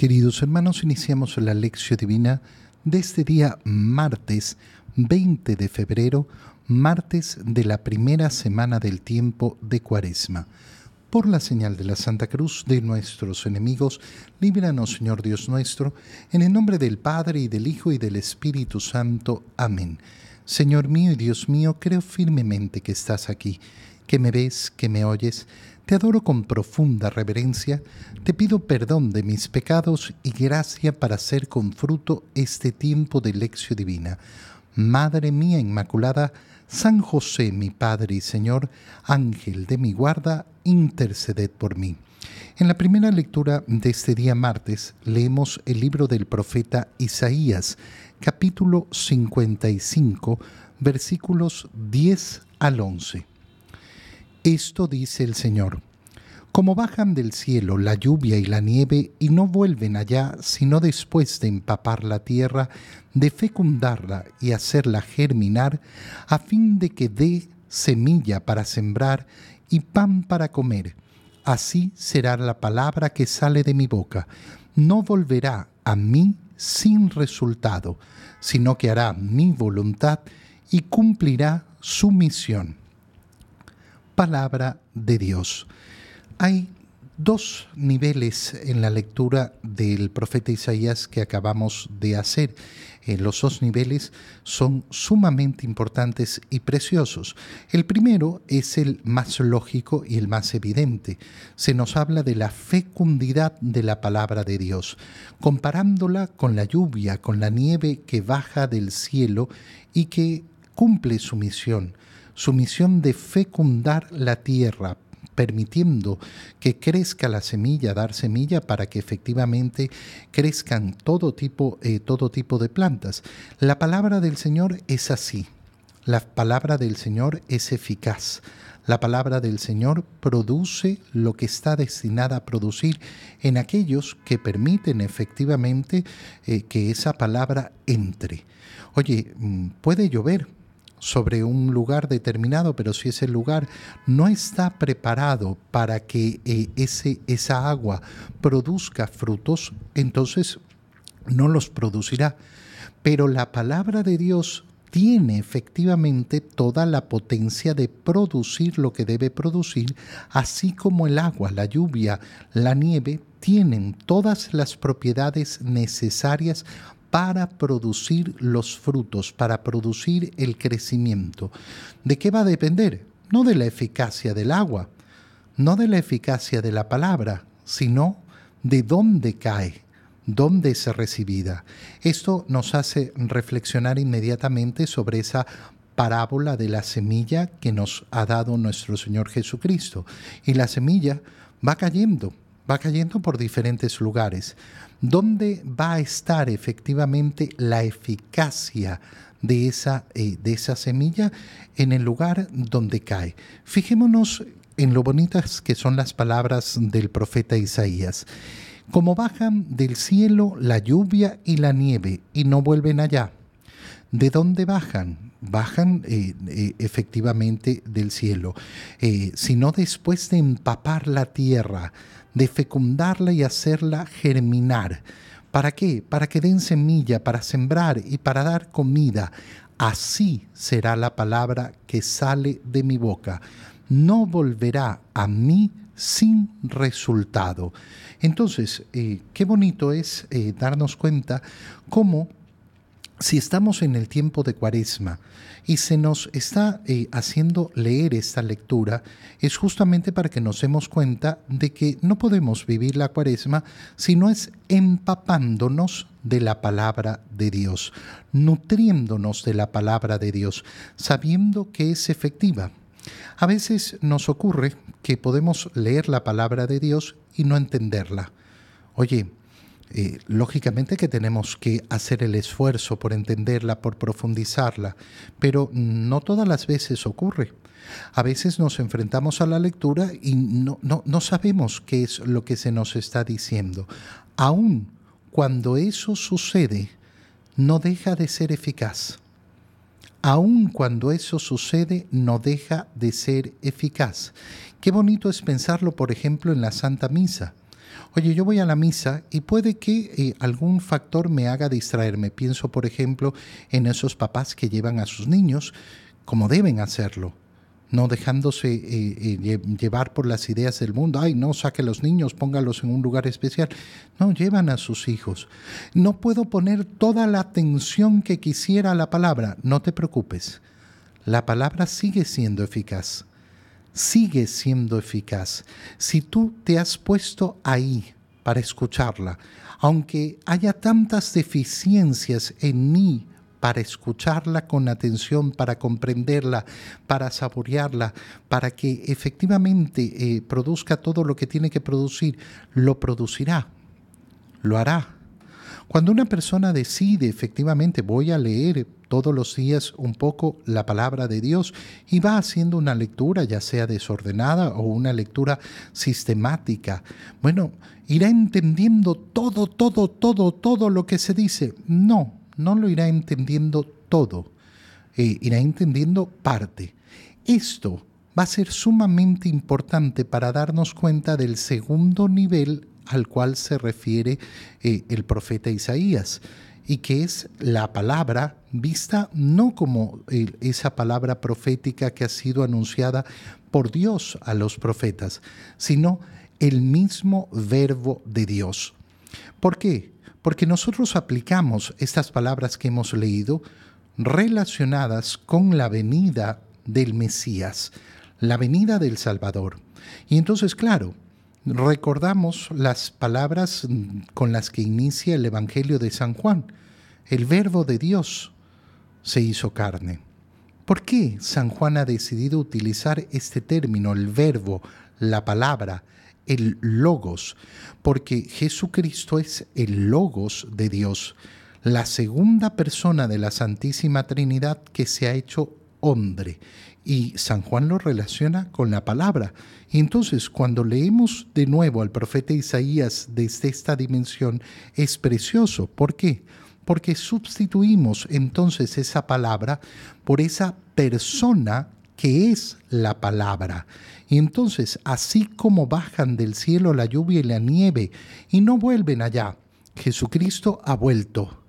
Queridos hermanos, iniciamos la lección divina de este día martes 20 de febrero, martes de la primera semana del tiempo de Cuaresma. Por la señal de la Santa Cruz de nuestros enemigos, líbranos, Señor Dios nuestro, en el nombre del Padre y del Hijo y del Espíritu Santo. Amén. Señor mío y Dios mío, creo firmemente que estás aquí, que me ves, que me oyes te adoro con profunda reverencia, te pido perdón de mis pecados y gracia para hacer con fruto este tiempo de lección divina. Madre mía Inmaculada, San José, mi Padre y Señor, Ángel de mi guarda, interceded por mí. En la primera lectura de este día martes leemos el libro del profeta Isaías, capítulo 55, versículos 10 al 11. Esto dice el Señor. Como bajan del cielo la lluvia y la nieve y no vuelven allá sino después de empapar la tierra, de fecundarla y hacerla germinar, a fin de que dé semilla para sembrar y pan para comer. Así será la palabra que sale de mi boca. No volverá a mí sin resultado, sino que hará mi voluntad y cumplirá su misión palabra de Dios. Hay dos niveles en la lectura del profeta Isaías que acabamos de hacer. Eh, los dos niveles son sumamente importantes y preciosos. El primero es el más lógico y el más evidente. Se nos habla de la fecundidad de la palabra de Dios, comparándola con la lluvia, con la nieve que baja del cielo y que cumple su misión su misión de fecundar la tierra, permitiendo que crezca la semilla, dar semilla para que efectivamente crezcan todo tipo, eh, todo tipo de plantas. La palabra del Señor es así. La palabra del Señor es eficaz. La palabra del Señor produce lo que está destinada a producir en aquellos que permiten efectivamente eh, que esa palabra entre. Oye, mm, puede llover, sobre un lugar determinado, pero si ese lugar no está preparado para que eh, ese, esa agua produzca frutos, entonces no los producirá. Pero la palabra de Dios tiene efectivamente toda la potencia de producir lo que debe producir, así como el agua, la lluvia, la nieve, tienen todas las propiedades necesarias para producir los frutos, para producir el crecimiento. ¿De qué va a depender? No de la eficacia del agua, no de la eficacia de la palabra, sino de dónde cae, dónde es recibida. Esto nos hace reflexionar inmediatamente sobre esa parábola de la semilla que nos ha dado nuestro Señor Jesucristo. Y la semilla va cayendo, va cayendo por diferentes lugares. ¿Dónde va a estar efectivamente la eficacia de esa, eh, de esa semilla? En el lugar donde cae. Fijémonos en lo bonitas que son las palabras del profeta Isaías. Como bajan del cielo la lluvia y la nieve y no vuelven allá. ¿De dónde bajan? Bajan eh, eh, efectivamente del cielo, sino después de empapar la tierra, de fecundarla y hacerla germinar. ¿Para qué? Para que den semilla, para sembrar y para dar comida. Así será la palabra que sale de mi boca. No volverá a mí sin resultado. Entonces, eh, qué bonito es eh, darnos cuenta cómo si estamos en el tiempo de cuaresma y se nos está eh, haciendo leer esta lectura, es justamente para que nos demos cuenta de que no podemos vivir la cuaresma si no es empapándonos de la palabra de Dios, nutriéndonos de la palabra de Dios, sabiendo que es efectiva. A veces nos ocurre que podemos leer la palabra de Dios y no entenderla. Oye, eh, lógicamente que tenemos que hacer el esfuerzo por entenderla, por profundizarla, pero no todas las veces ocurre. A veces nos enfrentamos a la lectura y no, no sabemos qué es lo que se nos está diciendo. Aún cuando eso sucede, no deja de ser eficaz. Aún cuando eso sucede, no deja de ser eficaz. Qué bonito es pensarlo, por ejemplo, en la Santa Misa. Oye, yo voy a la misa y puede que eh, algún factor me haga distraerme. Pienso, por ejemplo, en esos papás que llevan a sus niños como deben hacerlo, no dejándose eh, eh, llevar por las ideas del mundo. Ay, no, saque a los niños, póngalos en un lugar especial. No, llevan a sus hijos. No puedo poner toda la atención que quisiera a la palabra. No te preocupes. La palabra sigue siendo eficaz. Sigue siendo eficaz. Si tú te has puesto ahí para escucharla, aunque haya tantas deficiencias en mí para escucharla con atención, para comprenderla, para saborearla, para que efectivamente eh, produzca todo lo que tiene que producir, lo producirá, lo hará. Cuando una persona decide efectivamente voy a leer todos los días un poco la palabra de Dios y va haciendo una lectura ya sea desordenada o una lectura sistemática, bueno, irá entendiendo todo, todo, todo, todo lo que se dice. No, no lo irá entendiendo todo, eh, irá entendiendo parte. Esto va a ser sumamente importante para darnos cuenta del segundo nivel al cual se refiere eh, el profeta Isaías y que es la palabra vista no como esa palabra profética que ha sido anunciada por Dios a los profetas, sino el mismo verbo de Dios. ¿Por qué? porque nosotros aplicamos estas palabras que hemos leído relacionadas con la venida del Mesías, la venida del Salvador. Y entonces, claro, recordamos las palabras con las que inicia el Evangelio de San Juan. El verbo de Dios se hizo carne. ¿Por qué San Juan ha decidido utilizar este término, el verbo, la palabra, el logos, porque Jesucristo es el logos de Dios, la segunda persona de la Santísima Trinidad que se ha hecho hombre. Y San Juan lo relaciona con la palabra. Y entonces cuando leemos de nuevo al profeta Isaías desde esta dimensión, es precioso. ¿Por qué? Porque sustituimos entonces esa palabra por esa persona que es la palabra. Y entonces, así como bajan del cielo la lluvia y la nieve y no vuelven allá, Jesucristo ha vuelto,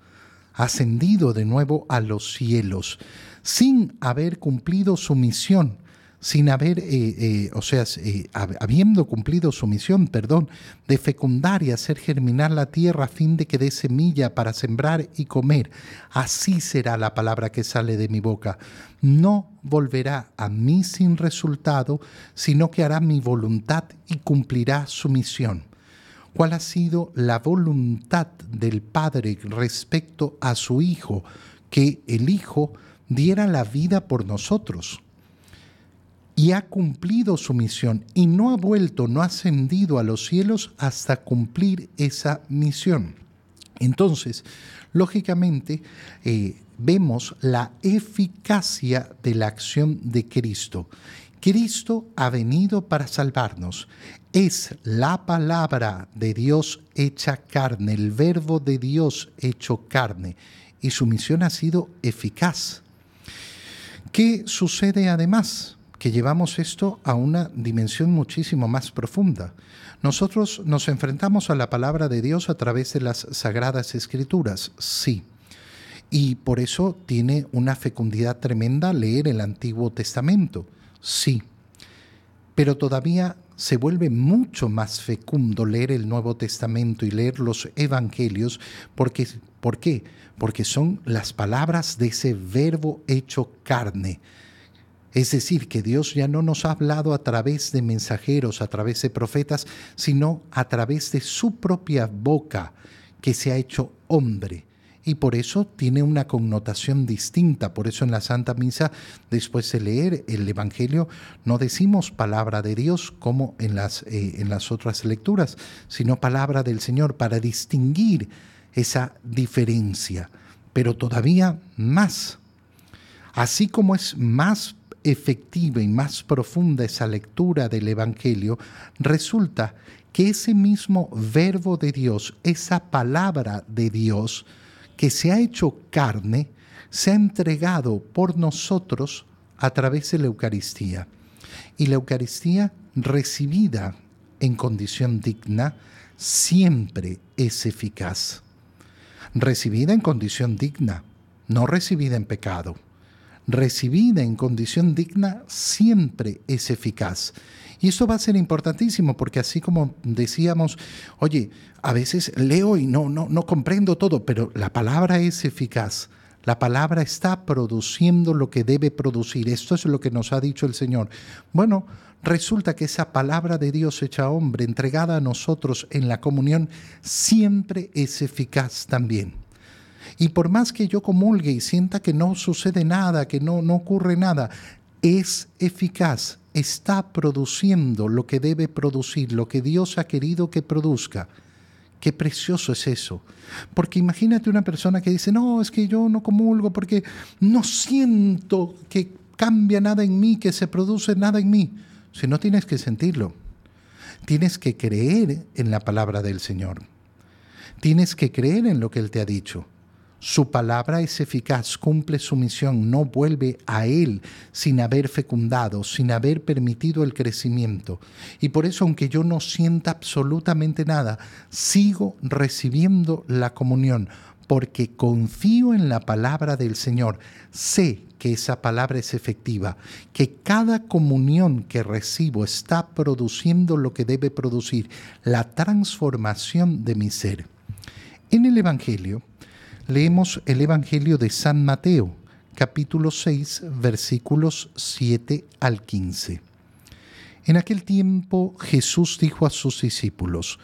ascendido de nuevo a los cielos, sin haber cumplido su misión sin haber, eh, eh, o sea, eh, habiendo cumplido su misión, perdón, de fecundar y hacer germinar la tierra a fin de que dé semilla para sembrar y comer. Así será la palabra que sale de mi boca. No volverá a mí sin resultado, sino que hará mi voluntad y cumplirá su misión. ¿Cuál ha sido la voluntad del Padre respecto a su Hijo? Que el Hijo diera la vida por nosotros y ha cumplido su misión y no ha vuelto, no ha ascendido a los cielos hasta cumplir esa misión. Entonces, lógicamente, eh, vemos la eficacia de la acción de Cristo. Cristo ha venido para salvarnos. Es la palabra de Dios hecha carne, el verbo de Dios hecho carne, y su misión ha sido eficaz. ¿Qué sucede además? que llevamos esto a una dimensión muchísimo más profunda. Nosotros nos enfrentamos a la palabra de Dios a través de las sagradas escrituras, sí. Y por eso tiene una fecundidad tremenda leer el Antiguo Testamento, sí. Pero todavía se vuelve mucho más fecundo leer el Nuevo Testamento y leer los Evangelios porque, ¿por qué? Porque son las palabras de ese verbo hecho carne es decir, que Dios ya no nos ha hablado a través de mensajeros, a través de profetas, sino a través de su propia boca, que se ha hecho hombre. Y por eso tiene una connotación distinta. Por eso en la Santa Misa, después de leer el Evangelio, no decimos palabra de Dios como en las, eh, en las otras lecturas, sino palabra del Señor para distinguir esa diferencia. Pero todavía más. Así como es más efectiva y más profunda esa lectura del Evangelio, resulta que ese mismo verbo de Dios, esa palabra de Dios que se ha hecho carne, se ha entregado por nosotros a través de la Eucaristía. Y la Eucaristía recibida en condición digna siempre es eficaz. Recibida en condición digna, no recibida en pecado. Recibida en condición digna siempre es eficaz. Y esto va a ser importantísimo porque así como decíamos, oye, a veces leo y no, no, no comprendo todo, pero la palabra es eficaz. La palabra está produciendo lo que debe producir. Esto es lo que nos ha dicho el Señor. Bueno, resulta que esa palabra de Dios hecha hombre, entregada a nosotros en la comunión, siempre es eficaz también. Y por más que yo comulgue y sienta que no sucede nada, que no, no ocurre nada, es eficaz, está produciendo lo que debe producir, lo que Dios ha querido que produzca. Qué precioso es eso. Porque imagínate una persona que dice, no, es que yo no comulgo porque no siento que cambia nada en mí, que se produce nada en mí. Si no tienes que sentirlo, tienes que creer en la palabra del Señor. Tienes que creer en lo que Él te ha dicho. Su palabra es eficaz, cumple su misión, no vuelve a Él sin haber fecundado, sin haber permitido el crecimiento. Y por eso, aunque yo no sienta absolutamente nada, sigo recibiendo la comunión, porque confío en la palabra del Señor. Sé que esa palabra es efectiva, que cada comunión que recibo está produciendo lo que debe producir, la transformación de mi ser. En el Evangelio, leemos el Evangelio de San Mateo, capítulo 6, versículos 7 al 15. En aquel tiempo Jesús dijo a sus discípulos,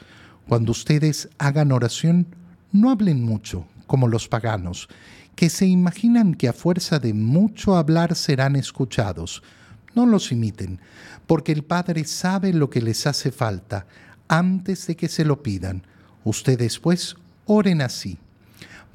Cuando ustedes hagan oración, no hablen mucho, como los paganos, que se imaginan que a fuerza de mucho hablar serán escuchados. No los imiten, porque el Padre sabe lo que les hace falta antes de que se lo pidan. Ustedes pues oren así.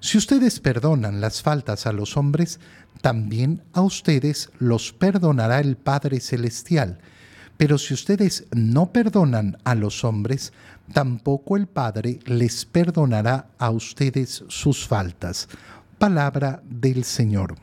Si ustedes perdonan las faltas a los hombres, también a ustedes los perdonará el Padre Celestial. Pero si ustedes no perdonan a los hombres, tampoco el Padre les perdonará a ustedes sus faltas. Palabra del Señor.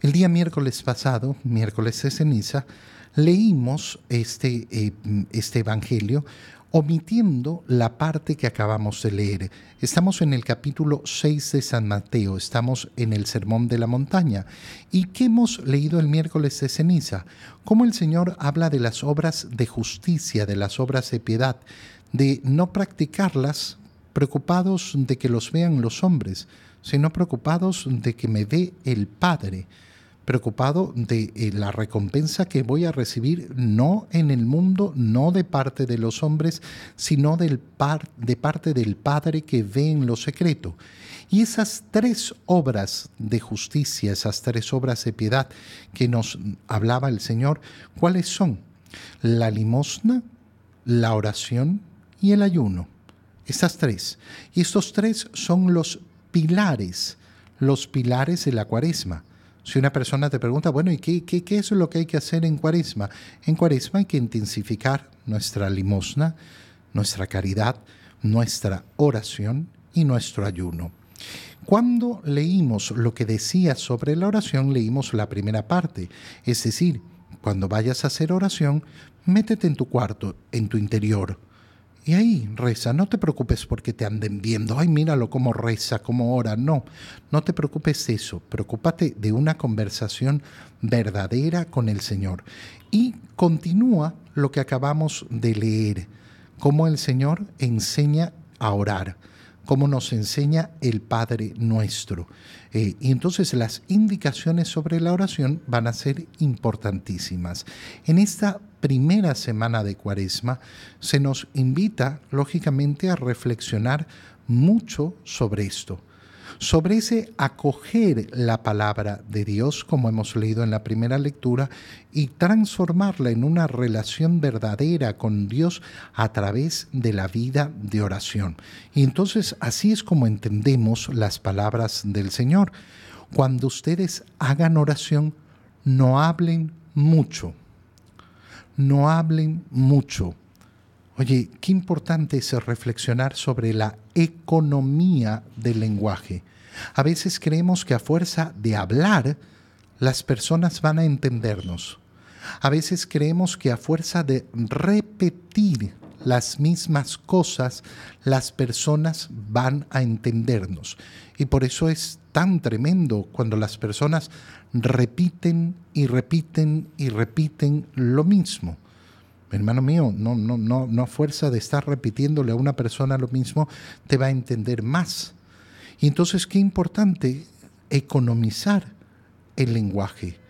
El día miércoles pasado, miércoles de ceniza, leímos este, eh, este Evangelio omitiendo la parte que acabamos de leer. Estamos en el capítulo 6 de San Mateo, estamos en el Sermón de la Montaña. ¿Y qué hemos leído el miércoles de ceniza? Cómo el Señor habla de las obras de justicia, de las obras de piedad, de no practicarlas preocupados de que los vean los hombres, sino preocupados de que me ve el Padre preocupado de eh, la recompensa que voy a recibir no en el mundo, no de parte de los hombres, sino del de parte del Padre que ve en lo secreto. Y esas tres obras de justicia, esas tres obras de piedad que nos hablaba el Señor, ¿cuáles son? La limosna, la oración y el ayuno. Estas tres. Y estos tres son los pilares, los pilares de la cuaresma. Si una persona te pregunta, bueno, ¿y qué, qué, es lo que hay que hacer en cuaresma? En cuaresma hay que intensificar nuestra limosna, nuestra caridad, nuestra oración y nuestro ayuno. Cuando leímos lo que decía sobre la oración, leímos la primera parte, es decir, cuando vayas a hacer oración, métete en tu cuarto, en tu interior, y ahí reza, no te preocupes porque te anden viendo, ay, míralo cómo reza, cómo ora. No, no te preocupes eso, preocúpate de una conversación verdadera con el Señor. Y continúa lo que acabamos de leer, cómo el Señor enseña a orar cómo nos enseña el Padre nuestro. Eh, y entonces las indicaciones sobre la oración van a ser importantísimas. En esta primera semana de Cuaresma se nos invita, lógicamente, a reflexionar mucho sobre esto, sobre ese acoger la palabra de Dios, como hemos leído en la primera lectura, y transformarla en una relación verdadera con Dios a través de la vida de oración. Y entonces así es como entendemos las palabras del Señor. Cuando ustedes hagan oración, no hablen mucho. No hablen mucho. Oye, qué importante es reflexionar sobre la economía del lenguaje. A veces creemos que a fuerza de hablar, las personas van a entendernos. A veces creemos que a fuerza de repetir las mismas cosas, las personas van a entendernos. Y por eso es tan tremendo cuando las personas repiten y repiten y repiten lo mismo. Hermano mío, no, no, no, no a fuerza de estar repitiéndole a una persona lo mismo, te va a entender más. Y entonces, qué importante economizar el lenguaje.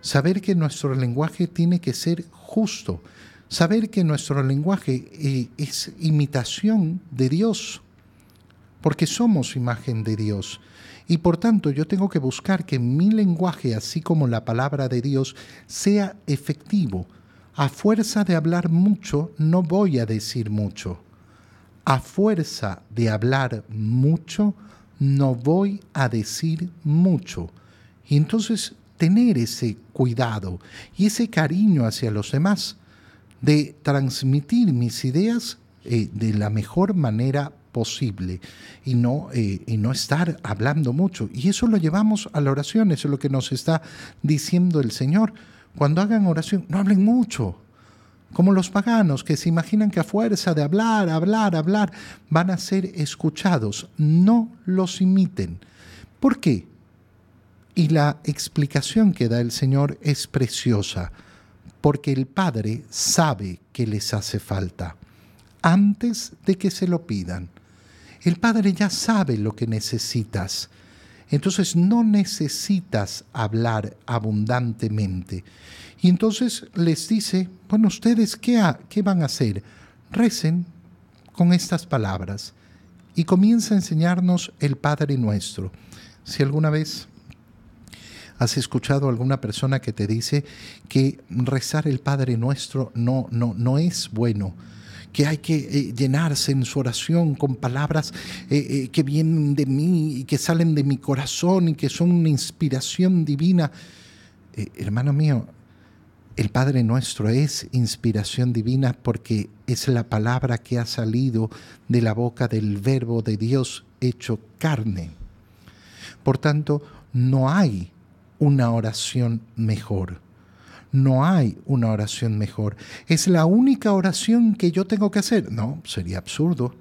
Saber que nuestro lenguaje tiene que ser justo. Saber que nuestro lenguaje eh, es imitación de Dios. Porque somos imagen de Dios. Y por tanto yo tengo que buscar que mi lenguaje, así como la palabra de Dios, sea efectivo. A fuerza de hablar mucho, no voy a decir mucho. A fuerza de hablar mucho, no voy a decir mucho. Y entonces tener ese cuidado y ese cariño hacia los demás de transmitir mis ideas eh, de la mejor manera posible y no, eh, y no estar hablando mucho. Y eso lo llevamos a la oración, eso es lo que nos está diciendo el Señor. Cuando hagan oración, no hablen mucho, como los paganos que se imaginan que a fuerza de hablar, hablar, hablar, van a ser escuchados. No los imiten. ¿Por qué? Y la explicación que da el Señor es preciosa, porque el Padre sabe que les hace falta antes de que se lo pidan. El Padre ya sabe lo que necesitas. Entonces no necesitas hablar abundantemente. Y entonces les dice, bueno, ustedes qué, qué van a hacer? Recen con estas palabras. Y comienza a enseñarnos el Padre nuestro. Si alguna vez has escuchado a alguna persona que te dice que rezar el Padre nuestro no, no, no es bueno, que hay que eh, llenarse en su oración con palabras eh, eh, que vienen de mí y que salen de mi corazón y que son una inspiración divina. hermano mío, el Padre nuestro es inspiración divina porque es la palabra que ha salido de la boca del Verbo de Dios hecho carne. Por tanto, no hay una oración mejor no hay una oración mejor. ¿Es la única oración que yo tengo que hacer? No, sería absurdo.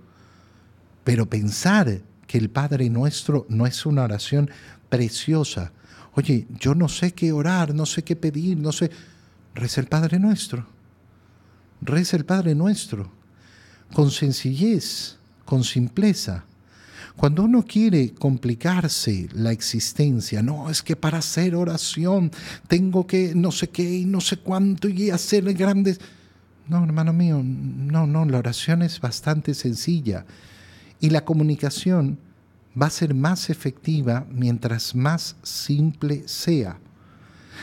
Pero pensar que el Padre nuestro no es una oración preciosa. Oye, yo no sé qué orar, no sé qué pedir, no sé. Reza el Padre nuestro. Reza el Padre nuestro. Con sencillez, con simpleza. Cuando uno quiere complicarse la existencia, no, es que para hacer oración tengo que no sé qué y no sé cuánto y hacer grandes... No, hermano mío, no, no, la oración es bastante sencilla y la comunicación va a ser más efectiva mientras más simple sea.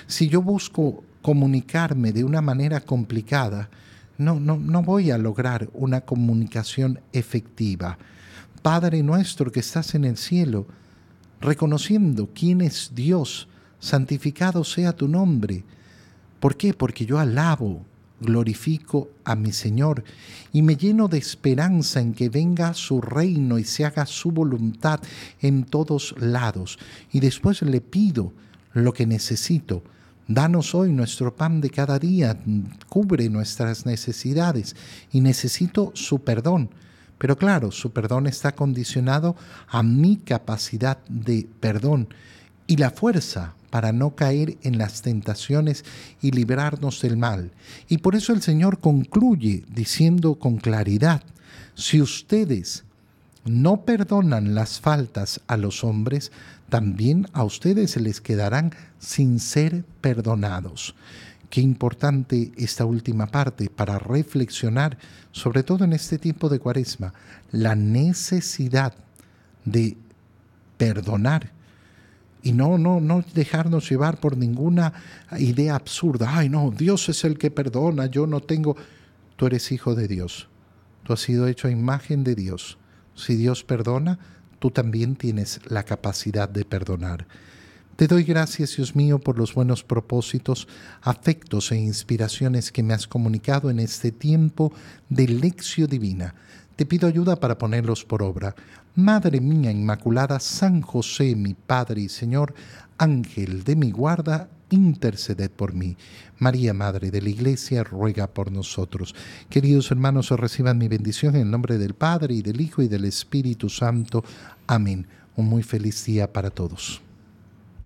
Si yo busco comunicarme de una manera complicada, no, no, no voy a lograr una comunicación efectiva. Padre nuestro que estás en el cielo, reconociendo quién es Dios, santificado sea tu nombre. ¿Por qué? Porque yo alabo, glorifico a mi Señor y me lleno de esperanza en que venga su reino y se haga su voluntad en todos lados. Y después le pido lo que necesito. Danos hoy nuestro pan de cada día, cubre nuestras necesidades y necesito su perdón pero claro, su perdón está condicionado a mi capacidad de perdón y la fuerza para no caer en las tentaciones y librarnos del mal. Y por eso el Señor concluye diciendo con claridad, si ustedes no perdonan las faltas a los hombres, también a ustedes se les quedarán sin ser perdonados. Qué importante esta última parte para reflexionar, sobre todo en este tiempo de cuaresma, la necesidad de perdonar. Y no, no, no dejarnos llevar por ninguna idea absurda. Ay, no, Dios es el que perdona, yo no tengo... Tú eres hijo de Dios. Tú has sido hecho a imagen de Dios. Si Dios perdona, tú también tienes la capacidad de perdonar. Te doy gracias, Dios mío, por los buenos propósitos, afectos e inspiraciones que me has comunicado en este tiempo de lección divina. Te pido ayuda para ponerlos por obra. Madre mía Inmaculada, San José, mi Padre y Señor, Ángel de mi guarda, interceded por mí. María, Madre de la Iglesia, ruega por nosotros. Queridos hermanos, reciban mi bendición en el nombre del Padre y del Hijo y del Espíritu Santo. Amén. Un muy feliz día para todos.